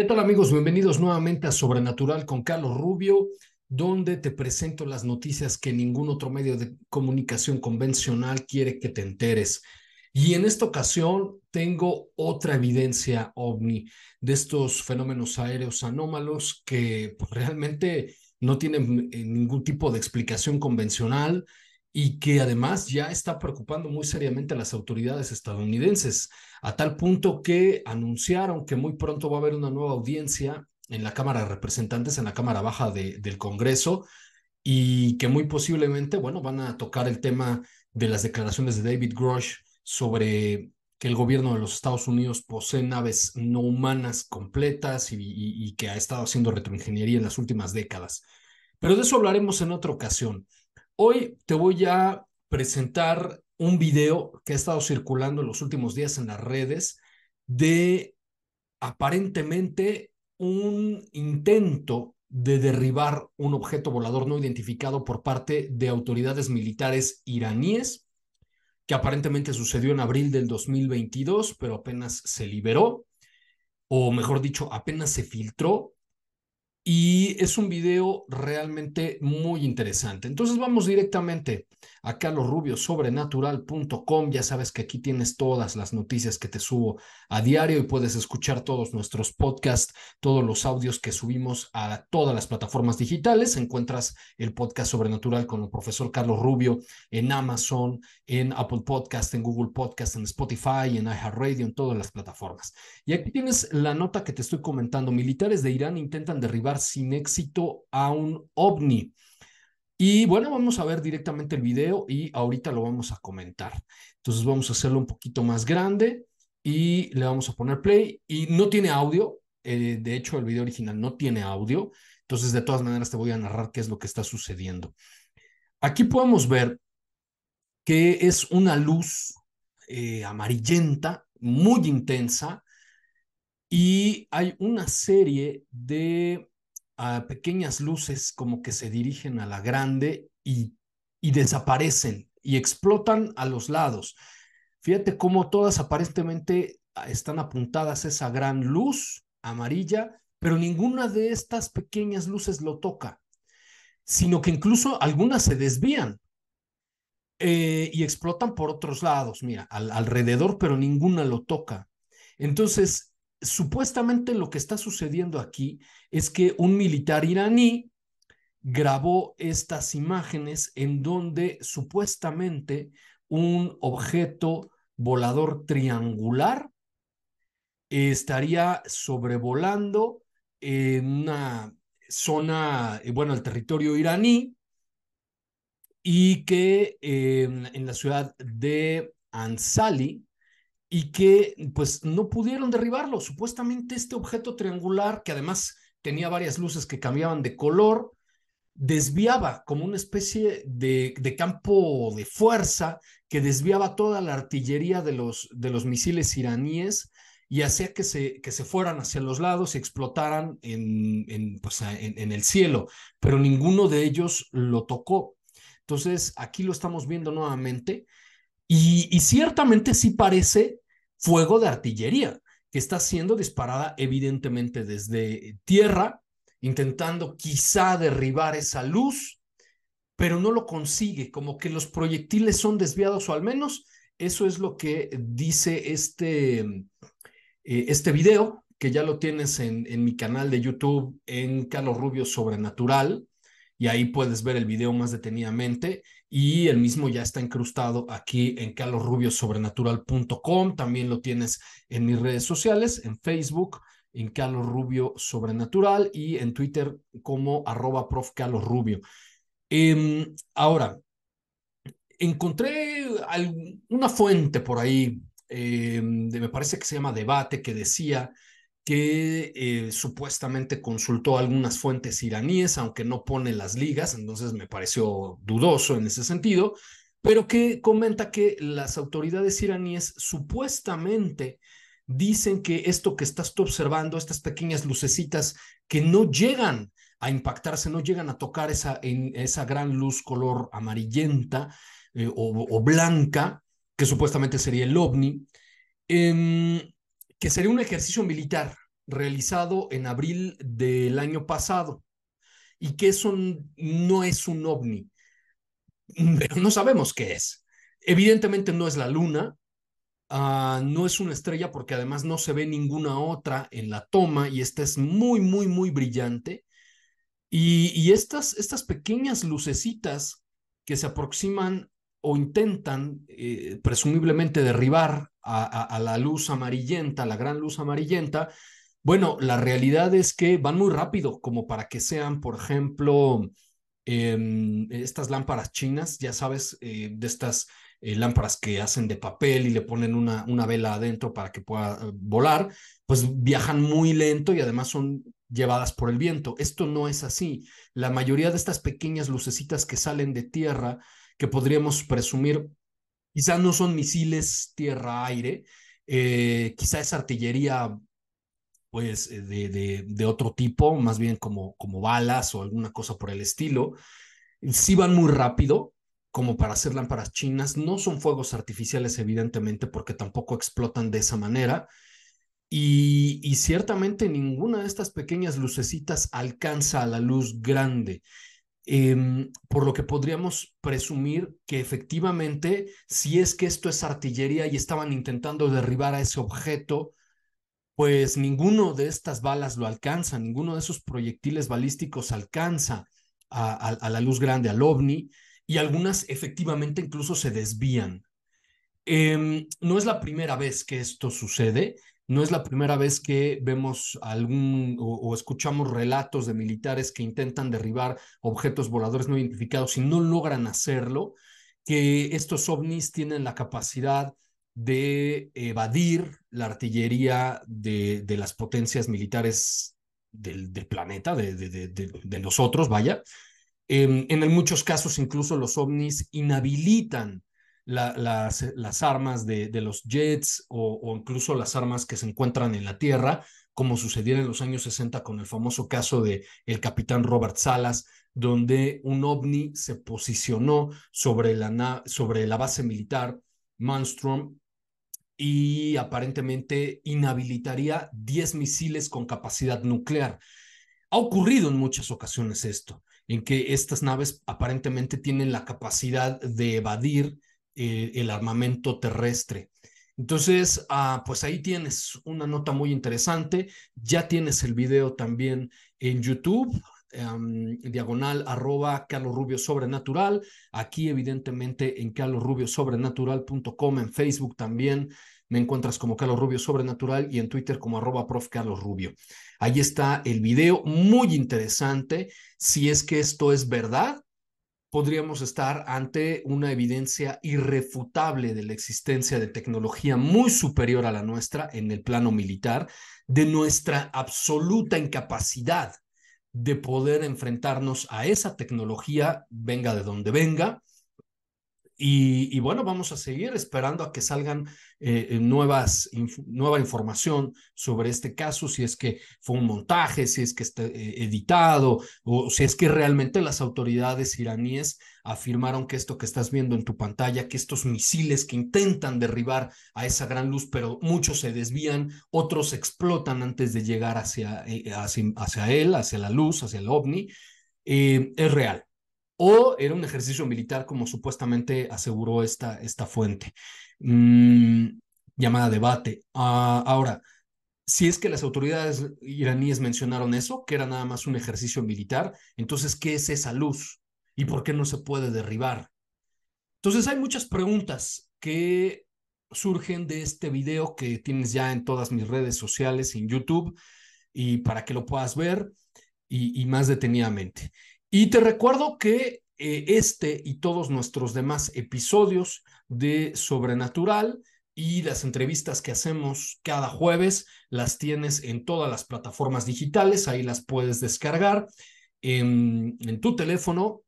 ¿Qué tal amigos? Bienvenidos nuevamente a Sobrenatural con Carlos Rubio, donde te presento las noticias que ningún otro medio de comunicación convencional quiere que te enteres. Y en esta ocasión tengo otra evidencia ovni de estos fenómenos aéreos anómalos que pues, realmente no tienen eh, ningún tipo de explicación convencional y que además ya está preocupando muy seriamente a las autoridades estadounidenses, a tal punto que anunciaron que muy pronto va a haber una nueva audiencia en la Cámara de Representantes, en la Cámara Baja de, del Congreso, y que muy posiblemente, bueno, van a tocar el tema de las declaraciones de David Grosh sobre que el gobierno de los Estados Unidos posee naves no humanas completas y, y, y que ha estado haciendo retroingeniería en las últimas décadas. Pero de eso hablaremos en otra ocasión. Hoy te voy a presentar un video que ha estado circulando en los últimos días en las redes de aparentemente un intento de derribar un objeto volador no identificado por parte de autoridades militares iraníes, que aparentemente sucedió en abril del 2022, pero apenas se liberó, o mejor dicho, apenas se filtró y es un video realmente muy interesante. Entonces vamos directamente a carlosrubiosobrenatural.com. Ya sabes que aquí tienes todas las noticias que te subo a diario y puedes escuchar todos nuestros podcasts, todos los audios que subimos a todas las plataformas digitales. Encuentras el podcast Sobrenatural con el profesor Carlos Rubio en Amazon, en Apple Podcast, en Google Podcast, en Spotify, en iHeartRadio, en todas las plataformas. Y aquí tienes la nota que te estoy comentando. Militares de Irán intentan derribar sin éxito a un ovni. Y bueno, vamos a ver directamente el video y ahorita lo vamos a comentar. Entonces vamos a hacerlo un poquito más grande y le vamos a poner play y no tiene audio. Eh, de hecho, el video original no tiene audio. Entonces, de todas maneras, te voy a narrar qué es lo que está sucediendo. Aquí podemos ver que es una luz eh, amarillenta, muy intensa, y hay una serie de pequeñas luces como que se dirigen a la grande y, y desaparecen y explotan a los lados. Fíjate cómo todas aparentemente están apuntadas a esa gran luz amarilla, pero ninguna de estas pequeñas luces lo toca, sino que incluso algunas se desvían eh, y explotan por otros lados, mira, alrededor, pero ninguna lo toca. Entonces, supuestamente lo que está sucediendo aquí es que un militar iraní grabó estas imágenes en donde supuestamente un objeto volador triangular estaría sobrevolando en una zona, eh, bueno, el territorio iraní, y que en la ciudad de Ansali, y que pues no pudieron derribarlo. Supuestamente este objeto triangular, que además tenía varias luces que cambiaban de color, desviaba como una especie de, de, campo de fuerza que desviaba toda la artillería de los, de los misiles iraníes y hacía que se, que se fueran hacia los lados y explotaran en, en, pues, en, en el cielo, pero ninguno de ellos lo tocó. Entonces, aquí lo estamos viendo nuevamente y, ciertamente sí parece fuego de artillería que está siendo disparada evidentemente desde tierra, intentando quizá derribar esa luz pero no lo consigue, como que los proyectiles son desviados o al menos eso es lo que dice este, eh, este video, que ya lo tienes en, en mi canal de YouTube en Carlos Rubio Sobrenatural, y ahí puedes ver el video más detenidamente. Y el mismo ya está incrustado aquí en carlosrubiosobrenatural.com. También lo tienes en mis redes sociales, en Facebook, en Carlos Rubio Sobrenatural y en Twitter como arroba prof Carlos Rubio. Em, ahora, encontré una fuente por ahí, em, de, me parece que se llama Debate, que decía que eh, supuestamente consultó algunas fuentes iraníes, aunque no pone las ligas, entonces me pareció dudoso en ese sentido, pero que comenta que las autoridades iraníes supuestamente dicen que esto que estás observando, estas pequeñas lucecitas que no llegan a impactarse, no llegan a tocar esa, esa gran luz color amarillenta eh, o, blanca, que supuestamente sería el ovni, em, que sería un ejercicio militar realizado en abril del año pasado y que eso no es un ovni, pero no sabemos qué es. Evidentemente no es la luna, uh, no es una estrella porque además no se ve ninguna otra en la toma y esta es muy, muy, muy brillante. Y, estas, estas pequeñas lucecitas que se aproximan o intentan eh, presumiblemente derribar a, la luz amarillenta, la gran luz amarillenta, bueno, la realidad es que van muy rápido, como para que sean, por ejemplo, em, estas lámparas chinas, ya sabes, eh, de estas eh, lámparas que hacen de papel y le ponen una, una vela adentro para que pueda volar, pues viajan muy lento y además son llevadas por el viento. Esto no es así. La mayoría de estas pequeñas lucecitas que salen de tierra, que podríamos presumir, quizá no son misiles tierra-aire, eh, quizá es artillería pues eh, de, de, de, otro tipo, más bien como, como balas o alguna cosa por el estilo. Sí van muy rápido, como para hacer lámparas chinas. No son fuegos artificiales, evidentemente, porque tampoco explotan de esa manera. Y, ciertamente ninguna de estas pequeñas lucecitas alcanza a la luz grande, em, por lo que podríamos presumir que efectivamente, si es que esto es artillería y estaban intentando derribar a ese objeto, pues ninguno de estas balas lo alcanza, ninguno de esos proyectiles balísticos alcanza a, la luz grande, al ovni, y algunas efectivamente incluso se desvían. Em, no es la primera vez que esto sucede. No es la primera vez que vemos algún o, escuchamos relatos de militares que intentan derribar objetos voladores no identificados y no logran hacerlo, que estos ovnis tienen la capacidad de evadir la artillería de, de las potencias militares del, del planeta, de, de, de, vaya. En, en muchos casos, incluso los ovnis inhabilitan las, las, armas de, de los jets o, incluso las armas que se encuentran en la Tierra, como sucediera en los años 60 con el famoso caso de el capitán Robert Salas, donde un ovni se posicionó sobre la, sobre la base militar Manstrom y aparentemente inhabilitaría 10 misiles con capacidad nuclear. Ha ocurrido en muchas ocasiones esto, en que estas naves aparentemente tienen la capacidad de evadir eh, el armamento terrestre. Entonces, ah, pues ahí tienes una nota muy interesante. Ya tienes el video también en YouTube, diagonal arroba Carlos Rubio Sobrenatural. Aquí, evidentemente, en carlosrubiosobrenatural.com, en Facebook también me encuentras como Carlos Rubio Sobrenatural y en Twitter como arroba prof Carlos Rubio. Ahí está el video, muy interesante. Si es que esto es verdad, podríamos estar ante una evidencia irrefutable de la existencia de tecnología muy superior a la nuestra en el plano militar, de nuestra absoluta incapacidad de poder enfrentarnos a esa tecnología, venga de donde venga, y, bueno, vamos a seguir esperando a que salgan eh, eh, nuevas, nueva información sobre este caso, si es que fue un montaje, si es que está eh, editado o si es que realmente las autoridades iraníes afirmaron que esto que estás viendo en tu pantalla, que estos misiles que intentan derribar a esa gran luz, pero muchos se desvían, otros explotan antes de llegar hacia, hacia, hacia él, hacia la luz, hacia el ovni, es real o era un ejercicio militar como supuestamente aseguró esta, esta fuente mm, llamada debate. Ah, ahora, si es que las autoridades iraníes mencionaron eso, que era nada más un ejercicio militar, entonces, ¿qué es esa luz? ¿Y por qué no se puede derribar? Entonces, hay muchas preguntas que surgen de este video que tienes ya en todas mis redes sociales, en YouTube, y para que lo puedas ver y, más detenidamente. Y te recuerdo que eh, este y todos nuestros demás episodios de Sobrenatural y las entrevistas que hacemos cada jueves las tienes en todas las plataformas digitales, ahí las puedes descargar en, tu teléfono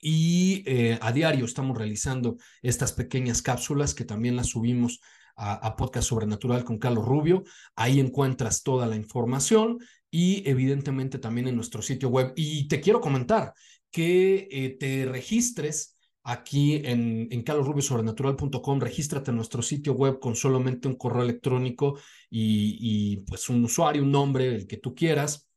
y eh, a diario estamos realizando estas pequeñas cápsulas que también las subimos a, a, Podcast Sobrenatural con Carlos Rubio. Ahí encuentras toda la información y evidentemente también en nuestro sitio web. Y te quiero comentar que eh, te registres aquí en, en carlosrubiosobrenatural.com, regístrate en nuestro sitio web con solamente un correo electrónico y, y pues un usuario, un nombre, el que tú quieras.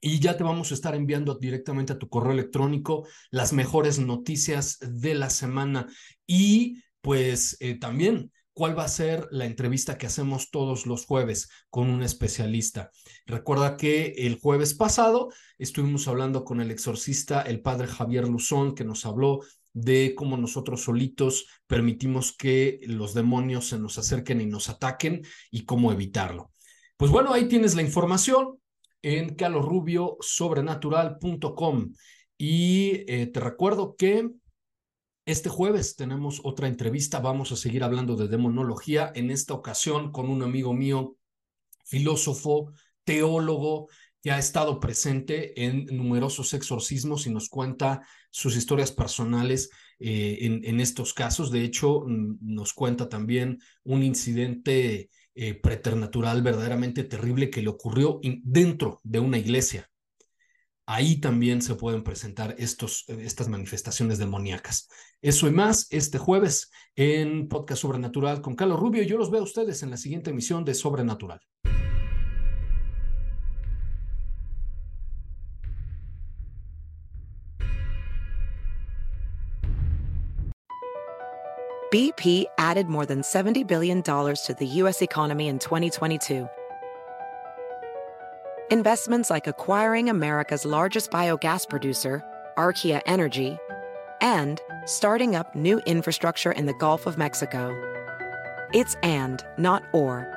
Y ya te vamos a estar enviando directamente a tu correo electrónico las mejores noticias de la semana. Y pues eh, también cuál va a ser la entrevista que hacemos todos los jueves con un especialista. Recuerda que el jueves pasado estuvimos hablando con el exorcista, el padre Javier Luzón, que nos habló de cómo nosotros solitos permitimos que los demonios se nos acerquen y nos ataquen y cómo evitarlo. Pues bueno, ahí tienes la información en calorrubiosobrenatural.com y eh, te recuerdo que este jueves tenemos otra entrevista, vamos a seguir hablando de demonología, en esta ocasión con un amigo mío, filósofo, teólogo, que ha estado presente en numerosos exorcismos y nos cuenta sus historias personales eh, en, estos casos. De hecho, mm, nos cuenta también un incidente eh, preternatural verdaderamente terrible que le ocurrió dentro de una iglesia. Ahí también se pueden presentar estos, estas manifestaciones demoníacas. Eso y más este jueves en Podcast Sobrenatural con Carlos Rubio. Yo los veo a ustedes en la siguiente emisión de Sobrenatural. BP added more than $70 billion to the U.S. economy in 2022. Investments like acquiring America's largest biogas producer, Archaea Energy, and starting up new infrastructure in the Gulf of Mexico. It's and, not or.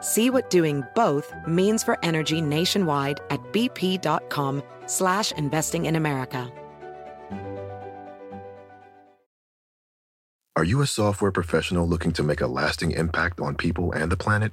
See what doing both means for energy nationwide at bp.com slash investing in America. Are you a software professional looking to make a lasting impact on people and the planet?